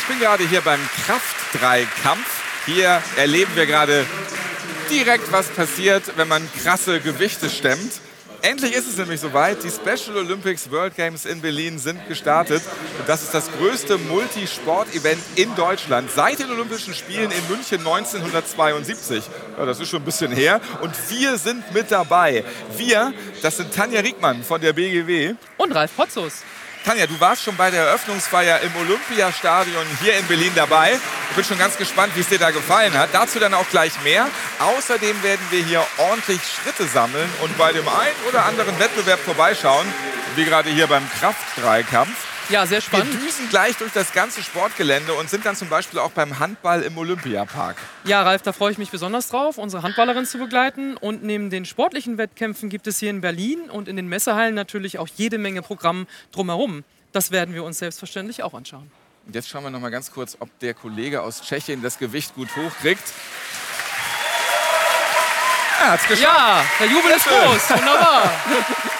Ich bin gerade hier beim Kraft-3-Kampf. Hier erleben wir gerade direkt, was passiert, wenn man krasse Gewichte stemmt. Endlich ist es nämlich soweit. Die Special Olympics World Games in Berlin sind gestartet. Das ist das größte Multisport-Event in Deutschland seit den Olympischen Spielen in München 1972. Ja, das ist schon ein bisschen her. Und wir sind mit dabei. Wir, das sind Tanja Riekmann von der BGW. Und Ralf Potzus. Tanja, du warst schon bei der Eröffnungsfeier im Olympiastadion hier in Berlin dabei. Ich bin schon ganz gespannt, wie es dir da gefallen hat. Dazu dann auch gleich mehr. Außerdem werden wir hier ordentlich Schritte sammeln und bei dem einen oder anderen Wettbewerb vorbeischauen, wie gerade hier beim Kraft-Dreikampf. Ja, sehr spannend. Wir düsen gleich durch das ganze Sportgelände und sind dann zum Beispiel auch beim Handball im Olympiapark. Ja, Ralf, da freue ich mich besonders drauf, unsere Handballerin zu begleiten. Und neben den sportlichen Wettkämpfen gibt es hier in Berlin und in den Messehallen natürlich auch jede Menge Programm drumherum. Das werden wir uns selbstverständlich auch anschauen. Und jetzt schauen wir noch mal ganz kurz, ob der Kollege aus Tschechien das Gewicht gut hochkriegt. Er hat's geschafft. Ja, der Jubel ist groß. Wunderbar.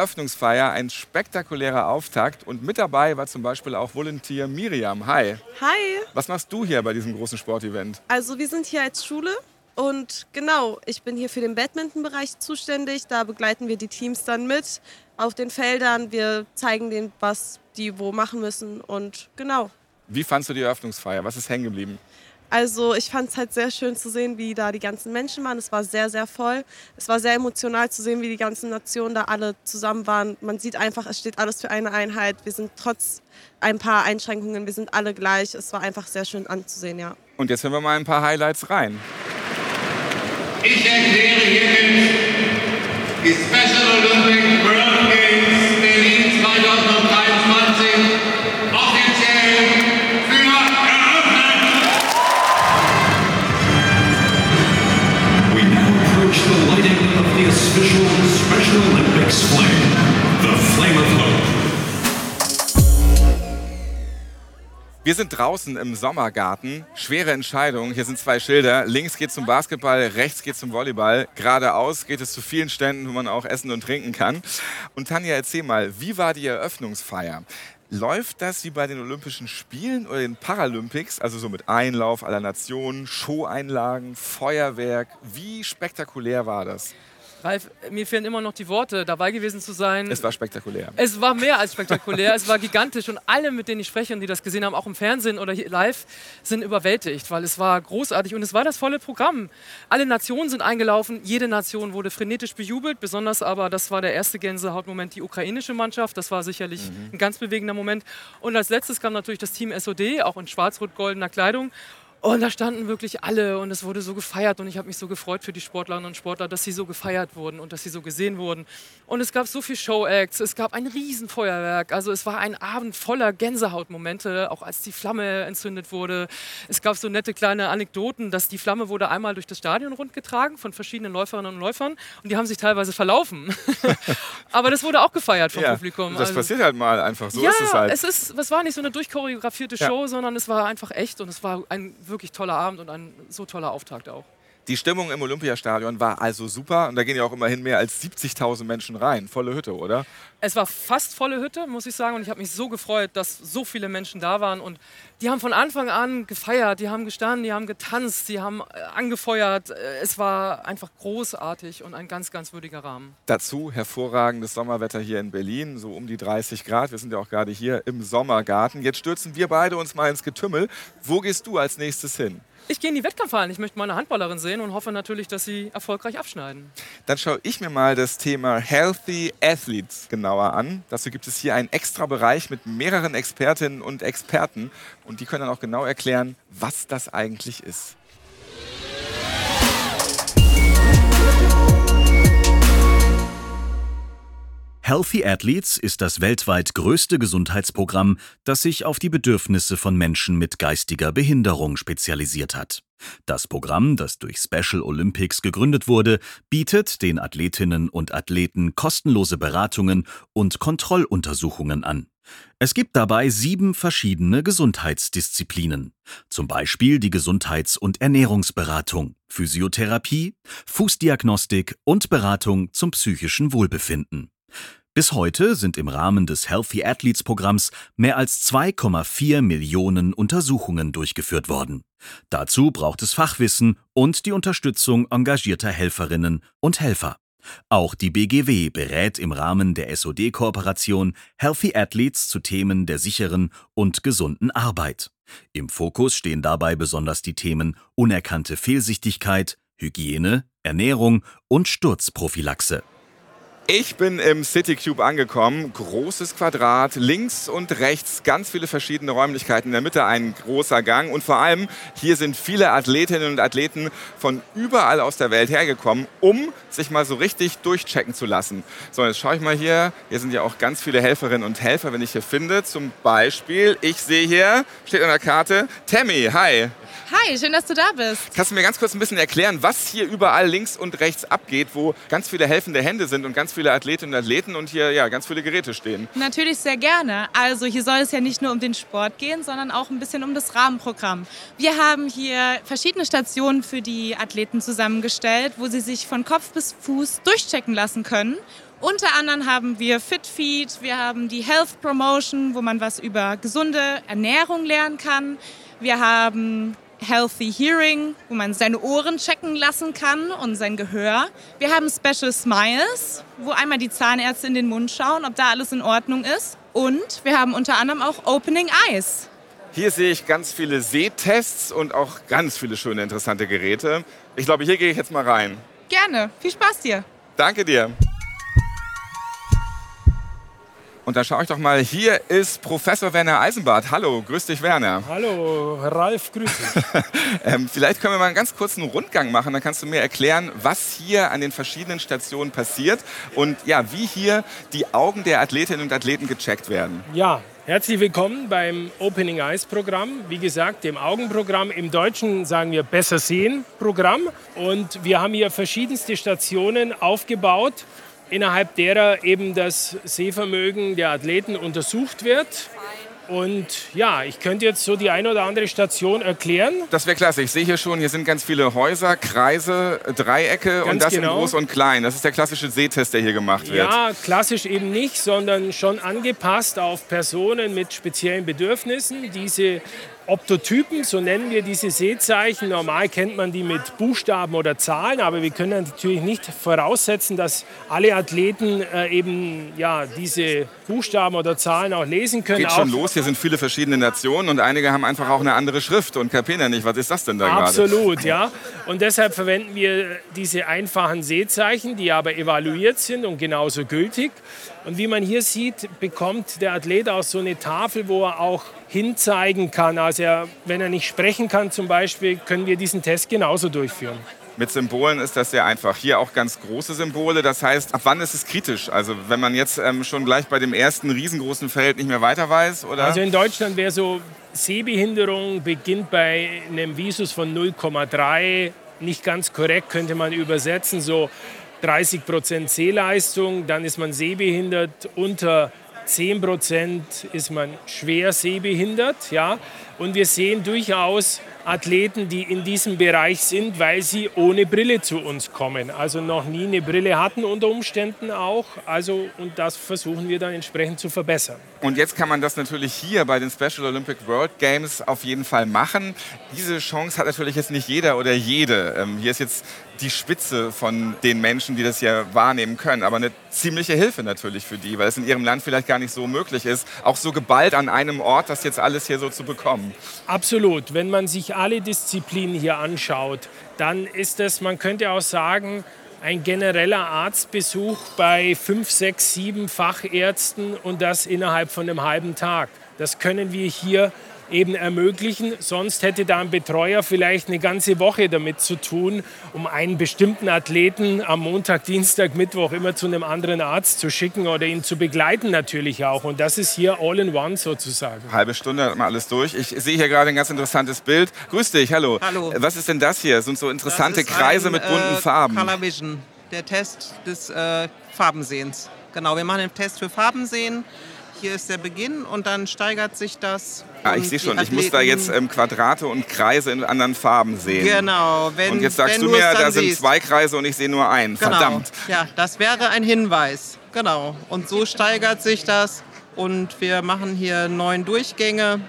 Eröffnungsfeier, ein spektakulärer Auftakt. Und mit dabei war zum Beispiel auch Volunteer Miriam. Hi. Hi. Was machst du hier bei diesem großen Sportevent? Also wir sind hier als Schule und genau, ich bin hier für den Badminton-Bereich zuständig. Da begleiten wir die Teams dann mit auf den Feldern. Wir zeigen denen, was die wo machen müssen und genau. Wie fandst du die Eröffnungsfeier? Was ist hängen geblieben? Also ich fand es halt sehr schön zu sehen, wie da die ganzen Menschen waren. Es war sehr, sehr voll. Es war sehr emotional zu sehen, wie die ganzen Nationen da alle zusammen waren. Man sieht einfach, es steht alles für eine Einheit. Wir sind trotz ein paar Einschränkungen, wir sind alle gleich. Es war einfach sehr schön anzusehen, ja. Und jetzt hören wir mal ein paar Highlights rein. Ich erkläre hiermit die Special Olympic World Wir sind draußen im Sommergarten. Schwere Entscheidung. Hier sind zwei Schilder. Links geht zum Basketball, rechts geht zum Volleyball. Geradeaus geht es zu vielen Ständen, wo man auch essen und trinken kann. Und Tanja, erzähl mal, wie war die Eröffnungsfeier? Läuft das wie bei den Olympischen Spielen oder den Paralympics, also so mit Einlauf aller Nationen, Show-Einlagen, Feuerwerk? Wie spektakulär war das? Ralf, mir fehlen immer noch die Worte, dabei gewesen zu sein. Es war spektakulär. Es war mehr als spektakulär, es war gigantisch und alle, mit denen ich spreche und die das gesehen haben, auch im Fernsehen oder hier live, sind überwältigt, weil es war großartig und es war das volle Programm. Alle Nationen sind eingelaufen, jede Nation wurde frenetisch bejubelt, besonders aber, das war der erste Gänsehautmoment, die ukrainische Mannschaft, das war sicherlich ein ganz bewegender Moment. Und als letztes kam natürlich das Team SOD, auch in schwarz-rot-goldener Kleidung. Und da standen wirklich alle und es wurde so gefeiert und ich habe mich so gefreut für die Sportlerinnen und Sportler, dass sie so gefeiert wurden und dass sie so gesehen wurden. Und es gab so viel Show-Acts, es gab ein Riesenfeuerwerk, also es war ein Abend voller Gänsehautmomente, auch als die Flamme entzündet wurde. Es gab so nette kleine Anekdoten, dass die Flamme wurde einmal durch das Stadion rundgetragen von verschiedenen Läuferinnen und Läufern und die haben sich teilweise verlaufen. Aber das wurde auch gefeiert vom Ja, Publikum. das Also- passiert halt mal einfach. So ja, ist es halt. es, ist, es war nicht so eine durchchoreografierte Ja. Show, sondern es war einfach echt und es war ein wirklich toller Abend und ein so toller Auftakt auch. Die Stimmung im Olympiastadion war also super und da gehen ja auch immerhin mehr als 70.000 Menschen rein. Volle Hütte, oder? Es war fast volle Hütte, muss ich sagen, und ich habe mich so gefreut, dass so viele Menschen da waren und die haben von Anfang an gefeiert, die haben gestanden, die haben getanzt, die haben äh, angefeuert. Äh, Es war einfach großartig und ein ganz, ganz würdiger Rahmen. Dazu hervorragendes Sommerwetter hier in Berlin, so um die 30 Grad. Wir sind ja auch gerade hier im Sommergarten. Jetzt stürzen wir beide uns mal ins Getümmel. Wo gehst du als nächstes hin? Ich gehe in die Wettkampfhallen. Ich möchte meine Handballerin sehen und hoffe natürlich, dass sie erfolgreich abschneiden. Dann schaue ich mir mal das Thema Healthy Athletes genauer an. Dazu gibt es hier einen extra Bereich mit mehreren Expertinnen und Experten und die können dann auch genau erklären, was das eigentlich ist. Healthy Athletes ist das weltweit größte Gesundheitsprogramm, das sich auf die Bedürfnisse von Menschen mit geistiger Behinderung spezialisiert hat. Das Programm, das durch Special Olympics gegründet wurde, bietet den Athletinnen und Athleten kostenlose Beratungen und Kontrolluntersuchungen an. Es gibt dabei sieben verschiedene Gesundheitsdisziplinen, zum Beispiel die Gesundheits- und Ernährungsberatung, Physiotherapie, Fußdiagnostik und Beratung zum psychischen Wohlbefinden. Bis heute sind im Rahmen des Healthy Athletes Programms mehr als 2,4 Millionen Untersuchungen durchgeführt worden. Dazu braucht es Fachwissen und die Unterstützung engagierter Helferinnen und Helfer. Auch die BGW berät im Rahmen der SOD-Kooperation Healthy Athletes zu Themen der sicheren und gesunden Arbeit. Im Fokus stehen dabei besonders die Themen unerkannte Fehlsichtigkeit, Hygiene, Ernährung und Sturzprophylaxe. Ich bin im City Cube angekommen. Großes Quadrat, links und rechts ganz viele verschiedene Räumlichkeiten, in der Mitte ein großer Gang und vor allem hier sind viele Athletinnen und Athleten von überall aus der Welt hergekommen, um sich mal so richtig durchchecken zu lassen. So, jetzt schaue ich mal hier. Hier sind ja auch ganz viele Helferinnen und Helfer, wenn ich hier finde. Zum Beispiel, ich sehe hier, steht an der Karte, Tammy, hi. Hi, schön, dass du da bist. Kannst du mir ganz kurz ein bisschen erklären, was hier überall links und rechts abgeht, wo ganz viele helfende Hände sind und ganz viele Athletinnen und Athleten und hier ja ganz viele Geräte stehen? Natürlich sehr gerne. Also hier soll es ja nicht nur um den Sport gehen, sondern auch ein bisschen um das Rahmenprogramm. Wir haben hier verschiedene Stationen für die Athleten zusammengestellt, wo sie sich von Kopf bis Fuß durchchecken lassen können. Unter anderem haben wir FitFeed, wir haben die Health Promotion, wo man was über gesunde Ernährung lernen kann. Wir haben Healthy Hearing, wo man seine Ohren checken lassen kann und sein Gehör. Wir haben Special Smiles, wo einmal die Zahnärzte in den Mund schauen, ob da alles in Ordnung ist. Und wir haben unter anderem auch Opening Eyes. Hier sehe ich ganz viele Sehtests und auch ganz viele schöne, interessante Geräte. Ich glaube, hier gehe ich jetzt mal rein. Gerne. Viel Spaß dir. Danke dir. Und da schaue ich doch mal, hier ist Professor Werner Eisenbart. Hallo, grüß dich Werner. Hallo, Ralf, grüß dich. ähm, vielleicht können wir mal einen ganz kurzen Rundgang machen, dann kannst du mir erklären, was hier an den verschiedenen Stationen passiert und ja, wie hier die Augen der Athletinnen und Athleten gecheckt werden. Ja, herzlich willkommen beim Opening Eyes Programm. Wie gesagt, dem Augenprogramm. Im Deutschen sagen wir Besser sehen Programm. Und wir haben hier verschiedenste Stationen aufgebaut innerhalb derer eben das Sehvermögen der Athleten untersucht wird. Und ja, ich könnte jetzt so die eine oder andere Station erklären. Das wäre klasse. Ich sehe hier schon, hier sind ganz viele Häuser, Kreise, Dreiecke Ganz und das genau. in groß und klein. Das ist der klassische Sehtest, der hier gemacht wird. Ja, klassisch eben nicht, sondern schon angepasst auf Personen mit speziellen Bedürfnissen. Diese Optotypen, so nennen wir diese Sehzeichen. Normal kennt man die mit Buchstaben oder Zahlen, aber wir können natürlich nicht voraussetzen, dass alle Athleten äh, eben ja, diese Buchstaben oder Zahlen auch lesen können. Geht schon Auch- los, hier sind viele verschiedene Nationen und einige haben einfach auch eine andere Schrift und kapieren nicht, was ist das denn da gerade? Absolut, ja. Und deshalb verwenden wir diese einfachen Sehzeichen, die aber evaluiert sind und genauso gültig. Und wie man hier sieht, bekommt der Athlet auch so eine Tafel, wo er auch hinzeigen kann. Also er, wenn er nicht sprechen kann zum Beispiel, können wir diesen Test genauso durchführen. Mit Symbolen ist das sehr einfach. Hier auch ganz große Symbole. Das heißt, ab wann ist es kritisch? Also wenn man jetzt ähm, schon gleich bei dem ersten riesengroßen Feld nicht mehr weiter weiß, oder? Also in Deutschland wäre so Sehbehinderung beginnt bei einem Visus von 0,3. Nicht ganz korrekt könnte man übersetzen, so 30 Prozent Sehleistung. Dann ist man sehbehindert. Unter 10 Prozent ist man schwer sehbehindert. Ja? Und wir sehen durchaus Athleten, die in diesem Bereich sind, weil sie ohne Brille zu uns kommen. Also noch nie eine Brille hatten unter Umständen auch. Also, und das versuchen wir dann entsprechend zu verbessern. Und jetzt kann man das natürlich hier bei den Special Olympic World Games auf jeden Fall machen. Diese Chance hat natürlich jetzt nicht jeder oder jede. Ähm, hier ist jetzt die Spitze von den Menschen, die das hier wahrnehmen können. Aber eine ziemliche Hilfe natürlich für die, weil es in ihrem Land vielleicht gar nicht so möglich ist, auch so geballt an einem Ort das jetzt alles hier so zu bekommen. Absolut. Wenn man sich alle Disziplinen hier anschaut, dann ist es, man könnte auch sagen, ein genereller Arztbesuch bei fünf, sechs, sieben Fachärzten und das innerhalb von einem halben Tag. Das können wir hier eben ermöglichen. Sonst hätte da ein Betreuer vielleicht eine ganze Woche damit zu tun, um einen bestimmten Athleten am Montag, Dienstag, Mittwoch immer zu einem anderen Arzt zu schicken oder ihn zu begleiten natürlich auch. Und das ist hier all in one sozusagen. Halbe Stunde hat man alles durch. Ich sehe hier gerade ein ganz interessantes Bild. Grüß dich, hallo. Hallo. Was ist denn das hier? Das sind so interessante Das ist Kreise ein, mit bunten äh, Farben. Color Vision, der Test des äh, Farbensehens. Genau, wir machen einen Test für Farbensehen. Hier ist der Beginn und dann steigert sich das. Ah, ich sehe schon, ich muss da jetzt ähm, Quadrate und Kreise in anderen Farben sehen. Genau, wenn, und jetzt sagst du mir, da sind siehst. zwei Kreise und ich sehe nur einen. Genau. Verdammt. Ja, das wäre ein Hinweis. Genau. Und so steigert sich das. Und wir machen hier neun Durchgänge.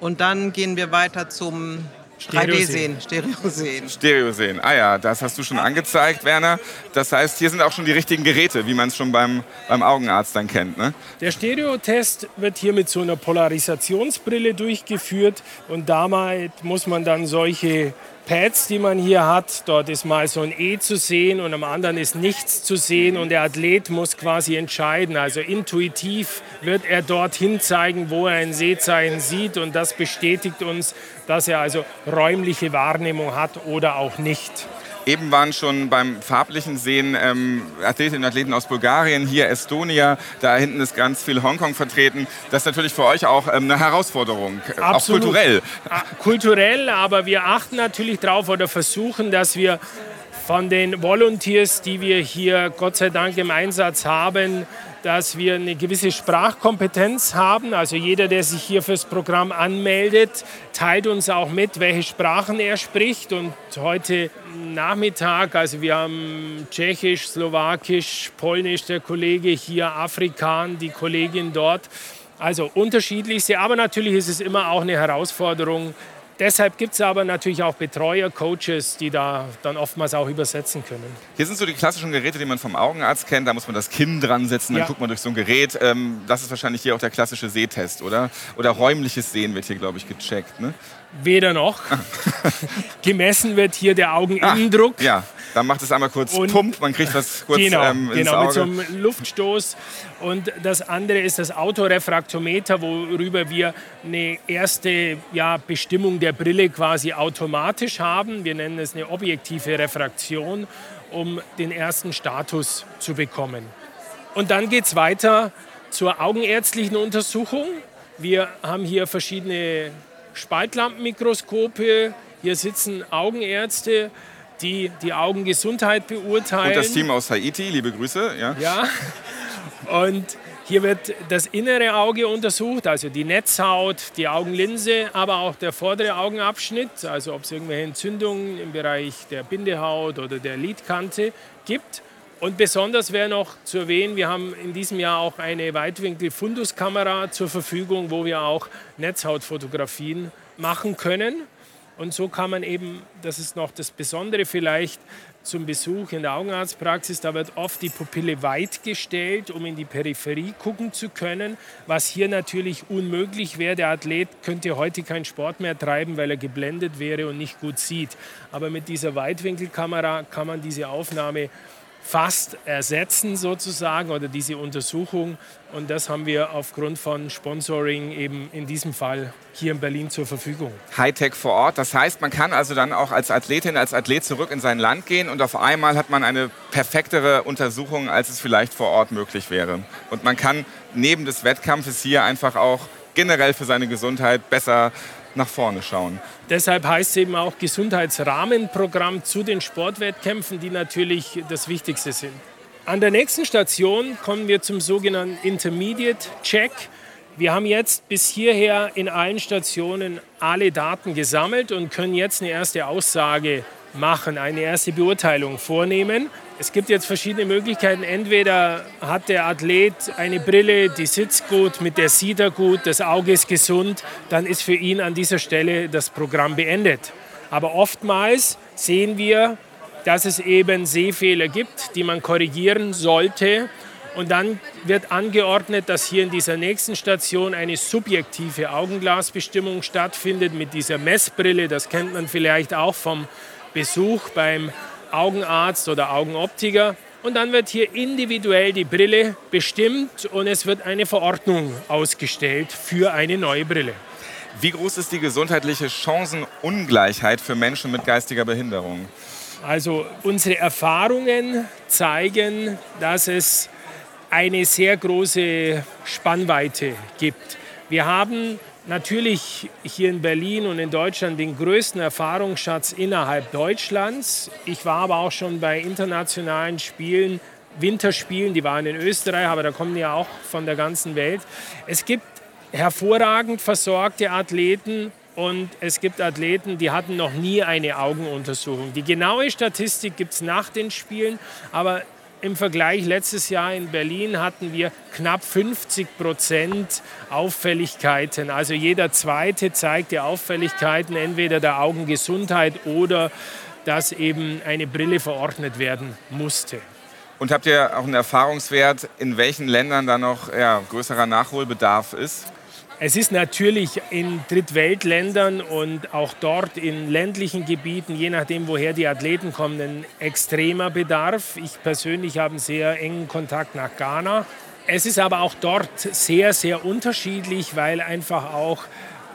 Und dann gehen wir weiter zum Stereosehen. 3D-Sehen, Stereo-Sehen. Stereo sehen. Ah ja, das hast du schon angezeigt, Werner. Das heißt, hier sind auch schon die richtigen Geräte, wie man es schon beim, beim Augenarzt dann kennt. Ne? Der Stereotest wird hier mit so einer Polarisationsbrille durchgeführt und damit muss man dann solche Pads, die man hier hat, dort ist mal so ein E zu sehen und am anderen ist nichts zu sehen und der Athlet muss quasi entscheiden. Also intuitiv wird er dorthin zeigen, wo er ein Sehzeichen sieht und das bestätigt uns, dass er also räumliche Wahrnehmung hat oder auch nicht. Eben waren schon beim farblichen Sehen ähm, Athletinnen und Athleten aus Bulgarien, hier Estonia, da hinten ist ganz viel Hongkong vertreten. Das ist natürlich für euch auch ähm, eine Herausforderung, äh, auch Absolut. kulturell. Ah, Kulturell, aber wir achten natürlich darauf oder versuchen, dass wir von den Volunteers, die wir hier Gott sei Dank im Einsatz haben, dass wir eine gewisse Sprachkompetenz haben. Also jeder, der sich hier fürs Programm anmeldet, teilt uns auch mit, welche Sprachen er spricht. Und heute Nachmittag, also wir haben Tschechisch, Slowakisch, Polnisch, der Kollege hier, Afrikan, die Kollegin dort. Also unterschiedlichste, aber natürlich ist es immer auch eine Herausforderung. Deshalb gibt es aber natürlich auch Betreuer, Coaches, die da dann oftmals auch übersetzen können. Hier sind so die klassischen Geräte, die man vom Augenarzt kennt. Da muss man das Kinn dran setzen, dann Ja. guckt man durch so ein Gerät. Ähm, das ist wahrscheinlich hier auch der klassische Sehtest, oder? Oder räumliches Sehen wird hier, glaube ich, gecheckt. Ne? Weder noch. Gemessen wird hier der Augeninnendruck. Ja, dann macht es einmal kurz Und- Pump, man kriegt was kurz genau, ähm, ins genau mit so Auge. einem Luftstoß. Und das andere ist das Autorefraktometer, worüber wir eine erste ja, Bestimmung der Brille quasi automatisch haben. Wir nennen es eine objektive Refraktion, um den ersten Status zu bekommen. Und dann geht es weiter zur augenärztlichen Untersuchung. Wir haben hier verschiedene Spaltlampenmikroskope. Hier sitzen Augenärzte, die die Augengesundheit beurteilen. Und das Team aus Haiti, liebe Grüße. Ja. Ja. Und hier wird das innere Auge untersucht, also die Netzhaut, die Augenlinse, aber auch der vordere Augenabschnitt, also ob es irgendwelche Entzündungen im Bereich der Bindehaut oder der Lidkante gibt. Und besonders wäre noch zu erwähnen, wir haben in diesem Jahr auch eine Weitwinkel-Funduskamera zur Verfügung, wo wir auch Netzhautfotografien machen können. Und so kann man eben, das ist noch das Besondere vielleicht zum Besuch in der Augenarztpraxis, da wird oft die Pupille weit gestellt, um in die Peripherie gucken zu können, was hier natürlich unmöglich wäre. Der Athlet könnte heute keinen Sport mehr treiben, weil er geblendet wäre und nicht gut sieht. Aber mit dieser Weitwinkelkamera kann man diese Aufnahme fast ersetzen sozusagen oder diese Untersuchung. Und das haben wir aufgrund von Sponsoring eben in diesem Fall hier in Berlin zur Verfügung. Hightech vor Ort. Das heißt, man kann also dann auch als Athletin, als Athlet zurück in sein Land gehen und auf einmal hat man eine perfektere Untersuchung, als es vielleicht vor Ort möglich wäre. Und man kann neben des Wettkampfes hier einfach auch generell für seine Gesundheit besser nach vorne schauen. Deshalb heißt es eben auch Gesundheitsrahmenprogramm zu den Sportwettkämpfen, die natürlich das Wichtigste sind. An der nächsten Station kommen wir zum sogenannten Intermediate Check. Wir haben jetzt bis hierher in allen Stationen alle Daten gesammelt und können jetzt eine erste Aussage machen, eine erste Beurteilung vornehmen. Es gibt jetzt verschiedene Möglichkeiten. Entweder hat der Athlet eine Brille, die sitzt gut, mit der sieht er gut, das Auge ist gesund, dann ist für ihn an dieser Stelle das Programm beendet. Aber oftmals sehen wir, dass es eben Sehfehler gibt, die man korrigieren sollte. Und dann wird angeordnet, dass hier in dieser nächsten Station eine subjektive Augenglasbestimmung stattfindet mit dieser Messbrille. Das kennt man vielleicht auch vom Besuch beim Augenarzt oder Augenoptiker. Und dann wird hier individuell die Brille bestimmt und es wird eine Verordnung ausgestellt für eine neue Brille. Wie groß ist die gesundheitliche Chancenungleichheit für Menschen mit geistiger Behinderung? Also unsere Erfahrungen zeigen, dass es eine sehr große Spannweite gibt. Wir haben natürlich hier in Berlin und in Deutschland den größten Erfahrungsschatz innerhalb Deutschlands. Ich war aber auch schon bei internationalen Spielen, Winterspielen, die waren in Österreich, aber da kommen ja auch von der ganzen Welt. Es gibt hervorragend versorgte Athleten und es gibt Athleten, die hatten noch nie eine Augenuntersuchung. Die genaue Statistik gibt es nach den Spielen, aber im Vergleich letztes Jahr in Berlin hatten wir knapp 50 Prozent Auffälligkeiten. Also jeder zweite zeigte Auffälligkeiten entweder der Augengesundheit oder dass eben eine Brille verordnet werden musste. Und habt ihr auch einen Erfahrungswert, in welchen Ländern da noch ja, größerer Nachholbedarf ist? Es ist natürlich in Drittweltländern und auch dort in ländlichen Gebieten, je nachdem, woher die Athleten kommen, ein extremer Bedarf. Ich persönlich habe einen sehr engen Kontakt nach Ghana. Es ist aber auch dort sehr, sehr unterschiedlich, weil einfach auch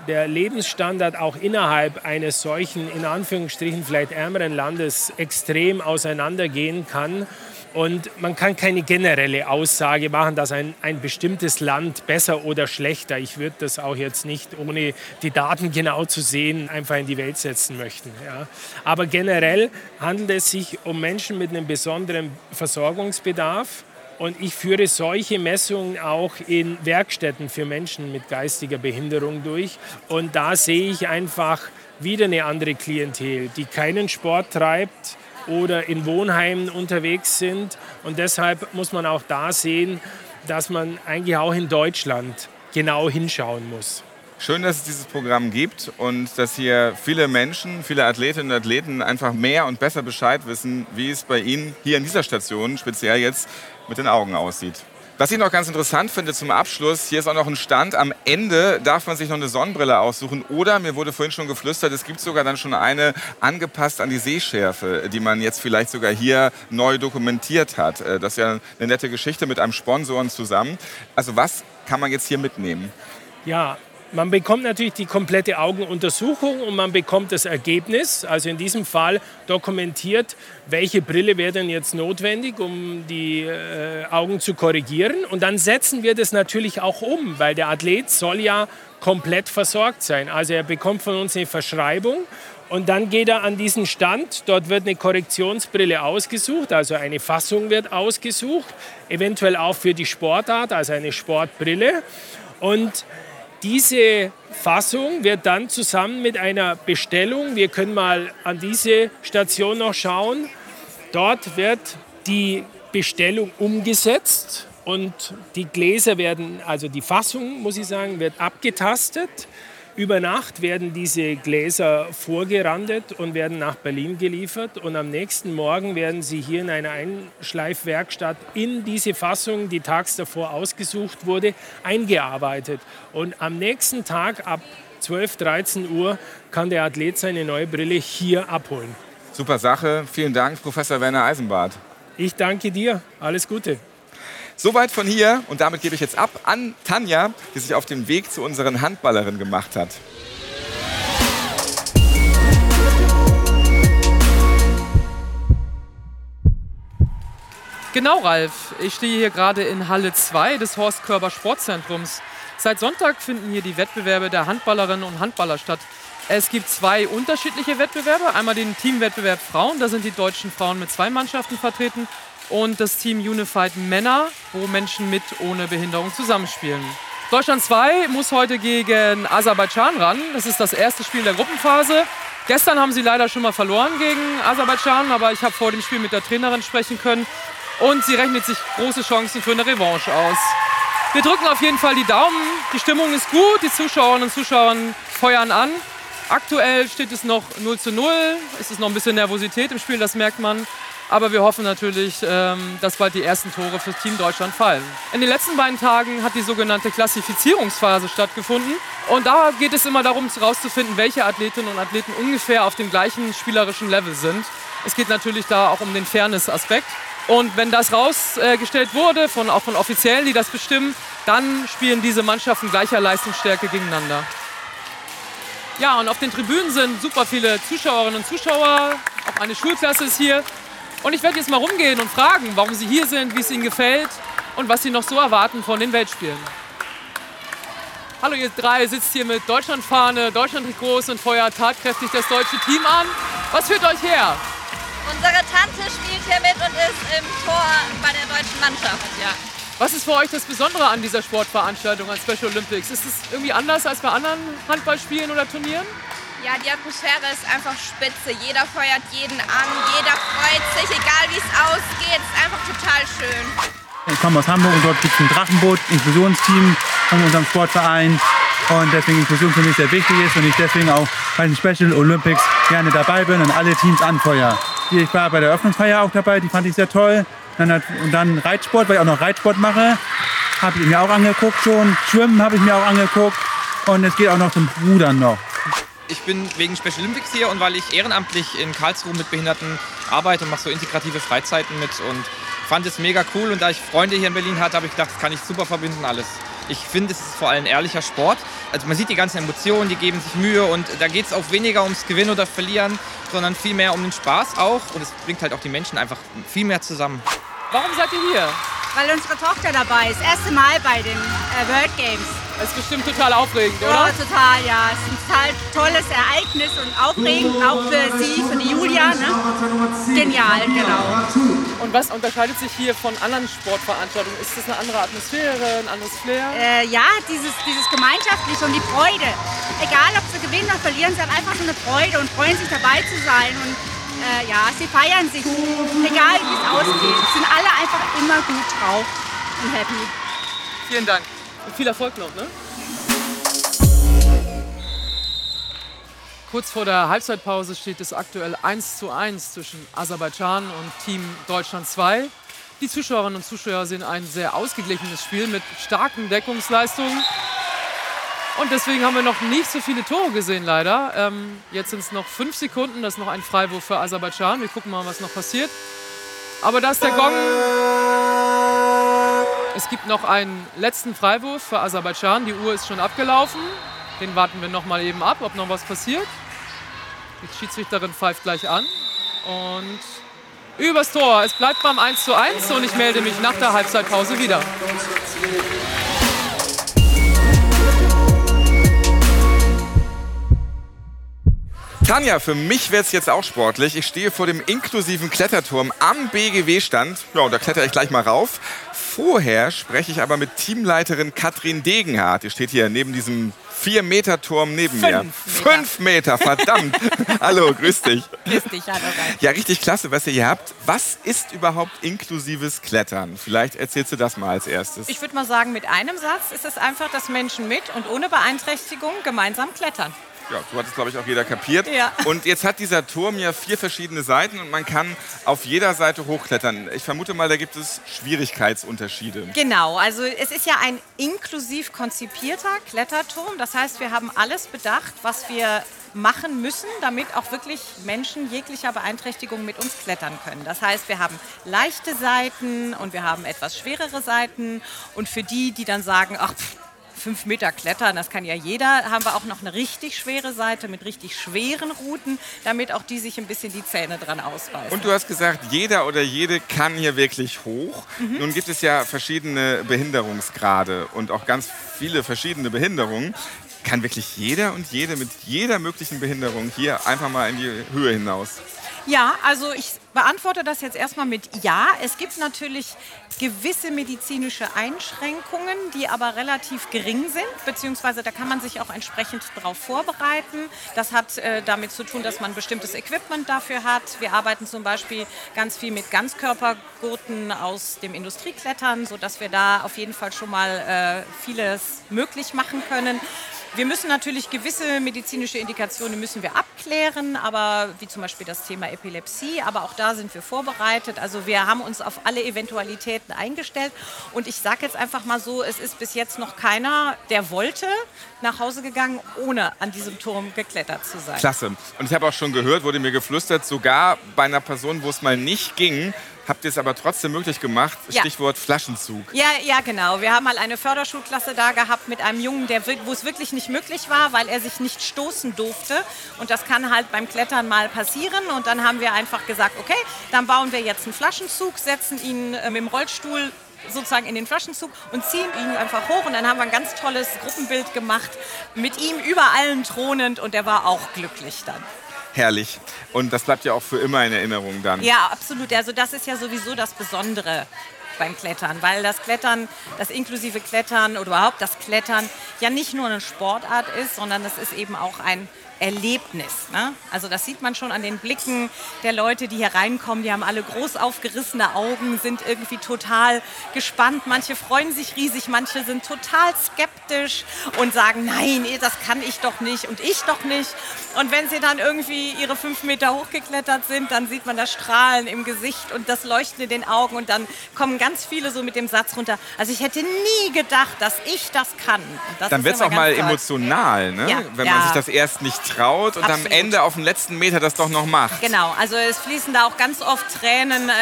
der Lebensstandard auch innerhalb eines solchen, in Anführungsstrichen vielleicht ärmeren Landes extrem auseinandergehen kann. Und man kann keine generelle Aussage machen, dass ein, ein bestimmtes Land besser oder schlechter, ich würde das auch jetzt nicht, ohne die Daten genau zu sehen, einfach in die Welt setzen möchten. Ja. Aber generell handelt es sich um Menschen mit einem besonderen Versorgungsbedarf. Und ich führe solche Messungen auch in Werkstätten für Menschen mit geistiger Behinderung durch. Und da sehe ich einfach wieder eine andere Klientel, die keinen Sport treibt, oder in Wohnheimen unterwegs sind. Und deshalb muss man auch da sehen, dass man eigentlich auch in Deutschland genau hinschauen muss. Schön, dass es dieses Programm gibt und dass hier viele Menschen, viele Athletinnen und Athleten einfach mehr und besser Bescheid wissen, wie es bei Ihnen hier in dieser Station speziell jetzt mit den Augen aussieht. Was ich noch ganz interessant finde zum Abschluss, hier ist auch noch ein Stand. Am Ende darf man sich noch eine Sonnenbrille aussuchen. Oder, mir wurde vorhin schon geflüstert, es gibt sogar dann schon eine angepasst an die Sehschärfe, die man jetzt vielleicht sogar hier neu dokumentiert hat. Äh, das ist ja eine nette Geschichte mit einem Sponsoren zusammen. Also was kann man jetzt hier mitnehmen? Ja, man bekommt natürlich die komplette Augenuntersuchung und man bekommt das Ergebnis, also in diesem Fall dokumentiert, welche Brille wäre denn jetzt notwendig, um die äh, Augen zu korrigieren. Und dann setzen wir das natürlich auch um, weil der Athlet soll ja komplett versorgt sein. Also er bekommt von uns eine Verschreibung und dann geht er an diesen Stand. Dort wird eine Korrektionsbrille ausgesucht, also eine Fassung wird ausgesucht, eventuell auch für die Sportart, also eine Sportbrille. Und diese Fassung wird dann zusammen mit einer Bestellung, wir können mal an diese Station noch schauen, dort wird die Bestellung umgesetzt und die Gläser werden, also die Fassung, muss ich sagen, wird abgetastet über Nacht werden diese Gläser vorgerandet und werden nach Berlin geliefert. Und am nächsten Morgen werden sie hier in einer Einschleifwerkstatt in diese Fassung, die tags davor ausgesucht wurde, eingearbeitet. Und am nächsten Tag ab 12, 13 Uhr kann der Athlet seine neue Brille hier abholen. Super Sache. Vielen Dank, Professor Werner Eisenbart. Ich danke dir. Alles Gute. Soweit von hier und damit gebe ich jetzt ab an Tanja, die sich auf den Weg zu unseren Handballerinnen gemacht hat. Genau, Ralf. Ich stehe hier gerade in Halle 2 des Horst Körber Sportzentrums. Seit Sonntag finden hier die Wettbewerbe der Handballerinnen und Handballer statt. Es gibt zwei unterschiedliche Wettbewerbe. Einmal den Teamwettbewerb Frauen, da sind die deutschen Frauen mit zwei Mannschaften vertreten und das Team Unified Männer, wo Menschen mit ohne Behinderung zusammenspielen. Deutschland 2 muss heute gegen Aserbaidschan ran. Das ist das erste Spiel der Gruppenphase. Gestern haben sie leider schon mal verloren gegen Aserbaidschan, aber ich habe vor dem Spiel mit der Trainerin sprechen können und sie rechnet sich große Chancen für eine Revanche aus. Wir drücken auf jeden Fall die Daumen. Die Stimmung ist gut, die Zuschauerinnen und Zuschauer feuern an. Aktuell steht es noch 0 zu 0. Es ist noch ein bisschen Nervosität im Spiel, das merkt man. Aber wir hoffen natürlich, ähm, dass bald die ersten Tore fürs Team Deutschland fallen. In den letzten beiden Tagen hat die sogenannte Klassifizierungsphase stattgefunden. Und da geht es immer darum, herauszufinden, welche Athletinnen und Athleten ungefähr auf dem gleichen spielerischen Level sind. Es geht natürlich da auch um den Fairness-Aspekt. Und wenn das rausgestellt wurde, von, auch von Offiziellen, die das bestimmen, dann spielen diese Mannschaften gleicher Leistungsstärke gegeneinander. Ja, und auf den Tribünen sind super viele Zuschauerinnen und Zuschauer. Auch eine Schulklasse ist hier. Und ich werde jetzt mal rumgehen und fragen, warum sie hier sind, wie es ihnen gefällt und was sie noch so erwarten von den Weltspielen. Hallo ihr drei, sitzt hier mit Deutschlandfahne, Deutschland-Trikots und feuert tatkräftig das deutsche Team an. Was führt euch her? Unsere Tante spielt hier mit und ist im Tor bei der deutschen Mannschaft. Ja. Was ist für euch das Besondere an dieser Sportveranstaltung, an Special Olympics? Ist es irgendwie anders als bei anderen Handballspielen oder Turnieren? Ja, die Atmosphäre ist einfach spitze. Jeder feuert jeden an, jeder freut sich, egal wie es ausgeht. Es ist einfach total schön. Ich komme aus Hamburg und dort gibt es ein Drachenboot, Inklusionsteam von unserem Sportverein. Und deswegen Inklusion für mich sehr wichtig ist und ich deswegen auch bei den Special Olympics gerne dabei bin und alle Teams anfeuere. Ich war bei der Eröffnungsfeier auch dabei, die fand ich sehr toll. Und dann Reitsport, weil ich auch noch Reitsport mache, habe ich mir auch angeguckt schon. Schwimmen habe ich mir auch angeguckt. Und es geht auch noch zum Rudern noch. Ich bin wegen Special Olympics hier und weil ich ehrenamtlich in Karlsruhe mit Behinderten arbeite und mache so integrative Freizeiten mit und fand es mega cool. Und da ich Freunde hier in Berlin hatte, habe ich gedacht, das kann ich super verbinden alles. Ich finde, es ist vor allem ehrlicher Sport. Also man sieht die ganzen Emotionen, die geben sich Mühe und da geht es auch weniger ums Gewinnen oder Verlieren, sondern viel mehr um den Spaß auch. Und es bringt halt auch die Menschen einfach viel mehr zusammen. Warum seid ihr hier? Weil unsere Tochter dabei ist. Erste Mal bei den äh, World Games. Das ist bestimmt total aufregend, oder? Ja, total, ja. Es ist ein total tolles Ereignis und aufregend, auch für sie, für die Julia. Ne? Genial, genau. Und was unterscheidet sich hier von anderen Sportveranstaltungen? Ist das eine andere Atmosphäre, ein anderes Flair? Äh, ja, dieses, dieses Gemeinschaftliche und die Freude. Egal, ob sie gewinnen oder verlieren, sie haben einfach so eine Freude und freuen sich dabei zu sein. Und äh, ja, sie feiern sich, egal es ausgeht. Sind alle einfach immer gut drauf und happy. Vielen Dank. Und viel Erfolg noch, ne? Kurz vor der Halbzeitpause steht es aktuell 1 zu 1 zwischen Aserbaidschan und Team Deutschland 2. Die Zuschauerinnen und Zuschauer sehen ein sehr ausgeglichenes Spiel mit starken Deckungsleistungen. Und deswegen haben wir noch nicht so viele Tore gesehen, leider. Ähm, jetzt sind es noch fünf Sekunden. Das ist noch ein Freiwurf für Aserbaidschan. Wir gucken mal, was noch passiert. Aber da ist der Gong. Es gibt noch einen letzten Freiwurf für Aserbaidschan. Die Uhr ist schon abgelaufen. Den warten wir noch mal eben ab, ob noch was passiert. Die Schiedsrichterin pfeift gleich an. Und übers Tor. Es bleibt beim 1 zu 1 und ich melde mich nach der Halbzeitpause wieder. Tanja, für mich wird es jetzt auch sportlich. Ich stehe vor dem inklusiven Kletterturm am BGW-Stand. Ja, und da klettere ich gleich mal rauf. Vorher spreche ich aber mit Teamleiterin Katrin Degenhardt. Die steht hier neben diesem 4-Meter-Turm neben mir. Meter. Fünf Meter, verdammt. hallo, grüß dich. Grüß dich, hallo. Ralf. Ja, richtig klasse, was ihr hier habt. Was ist überhaupt inklusives Klettern? Vielleicht erzählst du das mal als erstes. Ich würde mal sagen, mit einem Satz ist es einfach, dass Menschen mit und ohne Beeinträchtigung gemeinsam klettern. Ja, so hat es, glaube ich, auch jeder kapiert. Ja. Und jetzt hat dieser Turm ja vier verschiedene Seiten und man kann auf jeder Seite hochklettern. Ich vermute mal, da gibt es Schwierigkeitsunterschiede. Genau, also es ist ja ein inklusiv konzipierter Kletterturm. Das heißt, wir haben alles bedacht, was wir machen müssen, damit auch wirklich Menschen jeglicher Beeinträchtigung mit uns klettern können. Das heißt, wir haben leichte Seiten und wir haben etwas schwerere Seiten. Und für die, die dann sagen, ach, pff, fünf Meter klettern, das kann ja jeder, haben wir auch noch eine richtig schwere Seite mit richtig schweren Routen, damit auch die sich ein bisschen die Zähne dran ausbeißen. Und du hast gesagt, jeder oder jede kann hier wirklich hoch. Mhm. Nun gibt es ja verschiedene Behinderungsgrade und auch ganz viele verschiedene Behinderungen. Kann wirklich jeder und jede mit jeder möglichen Behinderung hier einfach mal in die Höhe hinaus? Ja, also ich beantworte das jetzt erstmal mit Ja. Es gibt natürlich gewisse medizinische Einschränkungen, die aber relativ gering sind, beziehungsweise da kann man sich auch entsprechend darauf vorbereiten. Das hat äh, damit zu tun, dass man bestimmtes Equipment dafür hat. Wir arbeiten zum Beispiel ganz viel mit Ganzkörpergurten aus dem Industrieklettern, sodass wir da auf jeden Fall schon mal äh, vieles möglich machen können. Wir müssen natürlich gewisse medizinische Indikationen müssen wir abklären, aber wie zum Beispiel das Thema Epilepsie, aber auch da sind wir vorbereitet. Also wir haben uns auf alle Eventualitäten eingestellt und ich sage jetzt einfach mal so, es ist bis jetzt noch keiner, der wollte, nach Hause gegangen, ohne an diesem Turm geklettert zu sein. Klasse. Und ich habe auch schon gehört, wurde mir geflüstert, sogar bei einer Person, wo es mal nicht ging, habt ihr es aber trotzdem möglich gemacht. Ja. Stichwort Flaschenzug. Ja, ja, genau. Wir haben mal eine Förderschulklasse da gehabt mit einem Jungen, der, wo es wirklich nicht möglich war, weil er sich nicht stoßen durfte. Und das kann halt beim Klettern mal passieren. Und dann haben wir einfach gesagt, okay, dann bauen wir jetzt einen Flaschenzug, setzen ihn äh, mit dem Rollstuhl sozusagen in den Flaschenzug und ziehen ihn einfach hoch. Und dann haben wir ein ganz tolles Gruppenbild gemacht mit ihm über allen thronend und er war auch glücklich dann. Herrlich. Und das bleibt ja auch für immer in Erinnerung dann. Ja, absolut. Also das ist ja sowieso das Besondere beim Klettern, weil das Klettern, das inklusive Klettern oder überhaupt das Klettern ja nicht nur eine Sportart ist, sondern es ist eben auch ein Erlebnis. Ne? Also das sieht man schon an den Blicken der Leute, die hier reinkommen. Die haben alle groß aufgerissene Augen, sind irgendwie total gespannt. Manche freuen sich riesig, manche sind total skeptisch und sagen, nein, eh, das kann ich doch nicht und ich doch nicht. Und wenn sie dann irgendwie ihre fünf Meter hochgeklettert sind, dann sieht man das Strahlen im Gesicht und das Leuchten in den Augen und dann kommen ganz viele so mit dem Satz runter. Also ich hätte nie gedacht, dass ich das kann. Das Dann wird es auch mal toll. emotional, ne? Ja, wenn ja. man sich das erst nicht traut und am Absolut. Ende auf den letzten Meter das doch noch macht. Genau, also es fließen da auch ganz oft Tränen, äh,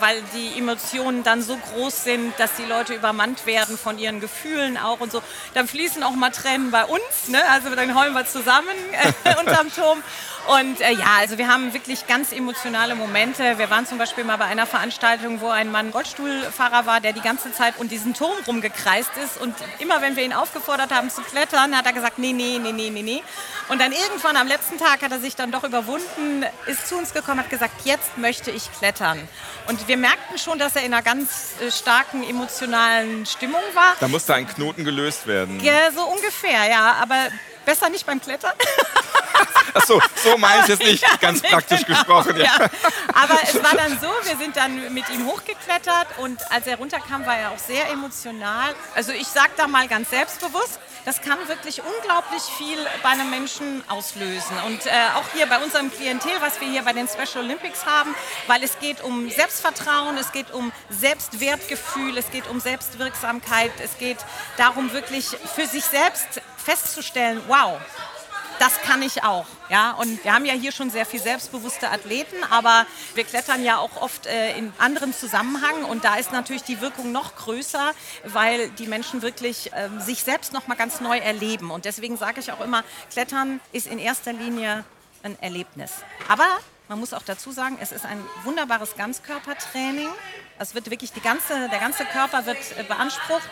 weil die Emotionen dann so groß sind, dass die Leute übermannt werden von ihren Gefühlen auch und so. Dann fließen auch mal Tränen bei uns, ne? also dann heulen wir zusammen äh, unterm Turm. Und äh, ja, also wir haben wirklich ganz emotionale Momente. Wir waren zum Beispiel mal bei einer Veranstaltung, wo ein Mann Rollstuhlfahrer war, der die ganze Zeit um diesen Turm rumgekreist ist. Und immer wenn wir ihn aufgefordert haben zu klettern, hat er gesagt, nee, nee, nee, nee, nee, nee. Und dann irgendwann am letzten Tag hat er sich dann doch überwunden, ist zu uns gekommen, hat gesagt, jetzt möchte ich klettern. Und wir merkten schon, dass er in einer ganz äh, starken emotionalen Stimmung war. Da musste ein Knoten gelöst werden. Ja, so ungefähr, ja. Aber besser nicht beim Klettern. Achso, so meine ich es nicht, Ja, ganz praktisch genau, gesprochen. Ja. ja. Aber es war dann so, wir sind dann mit ihm hochgeklettert und als er runterkam, war er auch sehr emotional. Also ich sage da mal ganz selbstbewusst, das kann wirklich unglaublich viel bei einem Menschen auslösen. Und äh, auch hier bei unserem Klientel, was wir hier bei den Special Olympics haben, weil es geht um Selbstvertrauen, es geht um Selbstwertgefühl, es geht um Selbstwirksamkeit, es geht darum, wirklich für sich selbst festzustellen, wow, das kann ich auch. Ja? Und wir haben ja hier schon sehr viel selbstbewusste Athleten, aber wir klettern ja auch oft äh, in anderen Zusammenhang und da ist natürlich die Wirkung noch größer, weil die Menschen wirklich ähm, sich selbst noch mal ganz neu erleben. Und deswegen sage ich auch immer, Klettern ist in erster Linie ein Erlebnis. Aber man muss auch dazu sagen, es ist ein wunderbares Ganzkörpertraining. Es wird wirklich ganze, der ganze Körper wird äh, beansprucht.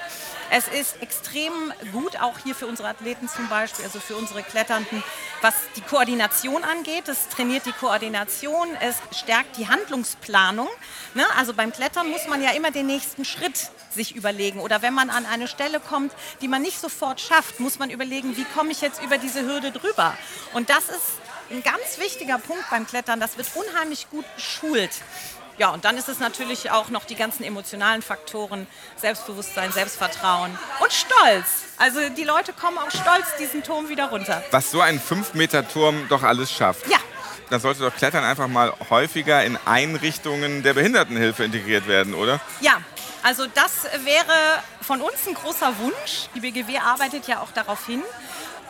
Es ist extrem gut, auch hier für unsere Athleten zum Beispiel, also für unsere Kletternden, was die Koordination angeht. Es trainiert die Koordination, es stärkt die Handlungsplanung. Ne? Also beim Klettern muss man ja immer den nächsten Schritt sich überlegen. Oder wenn man an eine Stelle kommt, die man nicht sofort schafft, muss man überlegen, wie komme ich jetzt über diese Hürde drüber. Und das ist ein ganz wichtiger Punkt beim Klettern. Das wird unheimlich gut geschult. Ja, und dann ist es natürlich auch noch die ganzen emotionalen Faktoren, Selbstbewusstsein, Selbstvertrauen und Stolz. Also die Leute kommen auch stolz diesen Turm wieder runter. Was so ein 5-Meter-Turm doch alles schafft. Ja. Da sollte doch Klettern einfach mal häufiger in Einrichtungen der Behindertenhilfe integriert werden, oder? Ja, also das wäre von uns ein großer Wunsch. Die BGW arbeitet ja auch darauf hin,